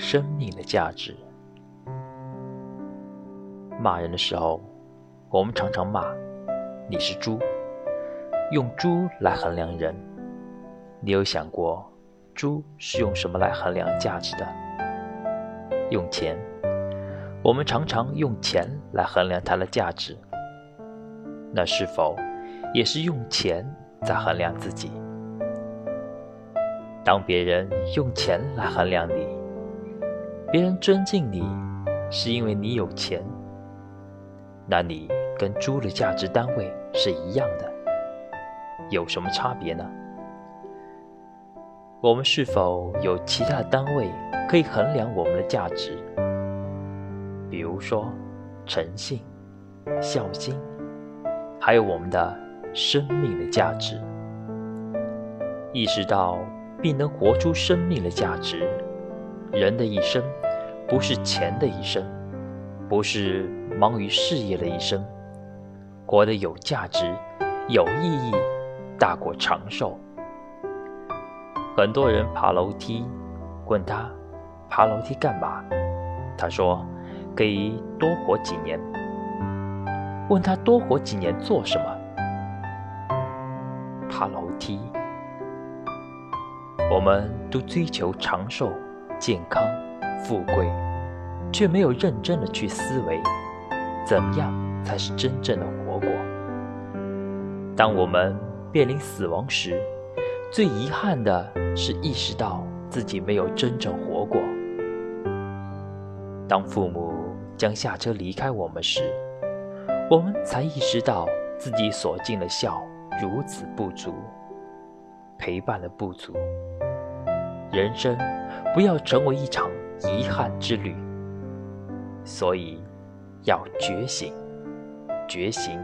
生命的价值。骂人的时候，我们常常骂你是猪，用猪来衡量人。你有想过，猪是用什么来衡量价值的？用钱。我们常常用钱来衡量它的价值。那是否也是用钱在衡量自己？当别人用钱来衡量你，别人尊敬你，是因为你有钱。那你跟猪的价值单位是一样的，有什么差别呢？我们是否有其他的单位可以衡量我们的价值？比如说，诚信、孝心，还有我们的生命的价值。意识到并能活出生命的价值，人的一生不是钱的一生，不是。忙于事业的一生，活得有价值、有意义，大过长寿。很多人爬楼梯，问他爬楼梯干嘛？他说可以多活几年。问他多活几年做什么？爬楼梯。我们都追求长寿、健康、富贵，却没有认真的去思维。怎么样才是真正的活过？当我们面临死亡时，最遗憾的是意识到自己没有真正活过。当父母将下车离开我们时，我们才意识到自己所尽的孝如此不足，陪伴的不足。人生不要成为一场遗憾之旅，所以。要觉醒，觉醒。